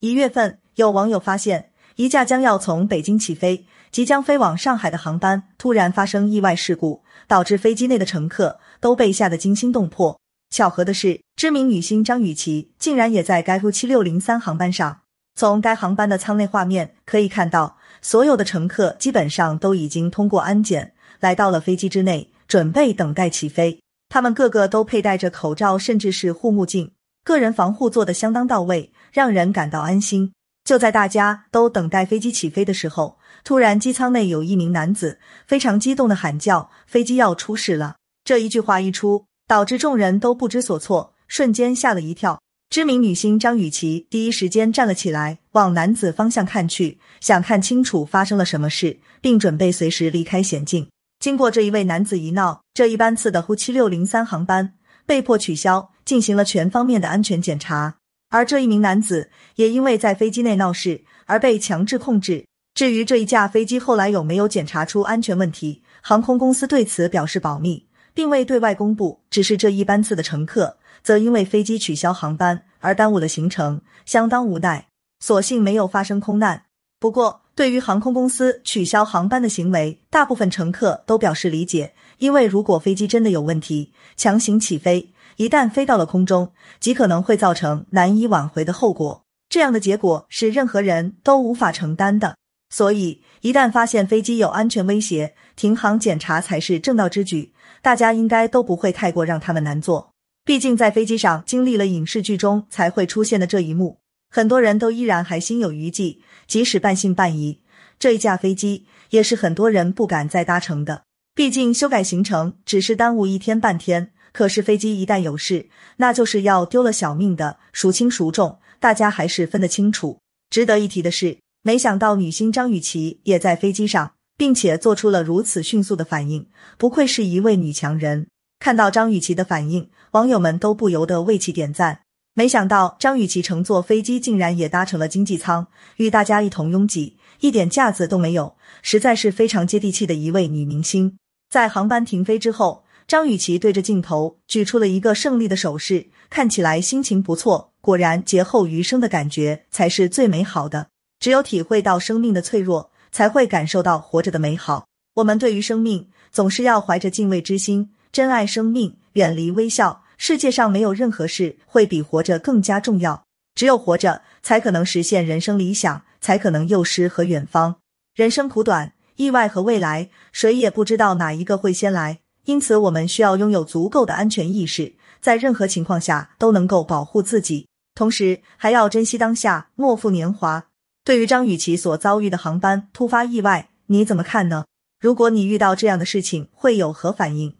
一月份，有网友发现一架将要从北京起飞、即将飞往上海的航班突然发生意外事故，导致飞机内的乘客都被吓得惊心动魄。巧合的是，知名女星张雨绮竟然也在该 U 七六零三航班上。从该航班的舱内画面可以看到，所有的乘客基本上都已经通过安检，来到了飞机之内，准备等待起飞。他们个个都佩戴着口罩，甚至是护目镜。个人防护做得相当到位，让人感到安心。就在大家都等待飞机起飞的时候，突然机舱内有一名男子非常激动的喊叫：“飞机要出事了！”这一句话一出，导致众人都不知所措，瞬间吓了一跳。知名女星张雨绮第一时间站了起来，往男子方向看去，想看清楚发生了什么事，并准备随时离开险境。经过这一位男子一闹，这一班次的呼七六零三航班被迫取消。进行了全方面的安全检查，而这一名男子也因为在飞机内闹事而被强制控制。至于这一架飞机后来有没有检查出安全问题，航空公司对此表示保密，并未对外公布。只是这一班次的乘客则因为飞机取消航班而耽误了行程，相当无奈，所幸没有发生空难。不过，对于航空公司取消航班的行为，大部分乘客都表示理解，因为如果飞机真的有问题，强行起飞。一旦飞到了空中，极可能会造成难以挽回的后果。这样的结果是任何人都无法承担的。所以，一旦发现飞机有安全威胁，停航检查才是正道之举。大家应该都不会太过让他们难做。毕竟，在飞机上经历了影视剧中才会出现的这一幕，很多人都依然还心有余悸，即使半信半疑。这一架飞机也是很多人不敢再搭乘的。毕竟，修改行程只是耽误一天半天。可是飞机一旦有事，那就是要丢了小命的，孰轻孰重，大家还是分得清楚。值得一提的是，没想到女星张雨绮也在飞机上，并且做出了如此迅速的反应，不愧是一位女强人。看到张雨绮的反应，网友们都不由得为其点赞。没想到张雨绮乘坐飞机竟然也搭乘了经济舱，与大家一同拥挤，一点架子都没有，实在是非常接地气的一位女明星。在航班停飞之后。张雨绮对着镜头举出了一个胜利的手势，看起来心情不错。果然，劫后余生的感觉才是最美好的。只有体会到生命的脆弱，才会感受到活着的美好。我们对于生命总是要怀着敬畏之心，珍爱生命，远离微笑。世界上没有任何事会比活着更加重要。只有活着，才可能实现人生理想，才可能幼师和远方。人生苦短，意外和未来，谁也不知道哪一个会先来。因此，我们需要拥有足够的安全意识，在任何情况下都能够保护自己，同时还要珍惜当下，莫负年华。对于张雨绮所遭遇的航班突发意外，你怎么看呢？如果你遇到这样的事情，会有何反应？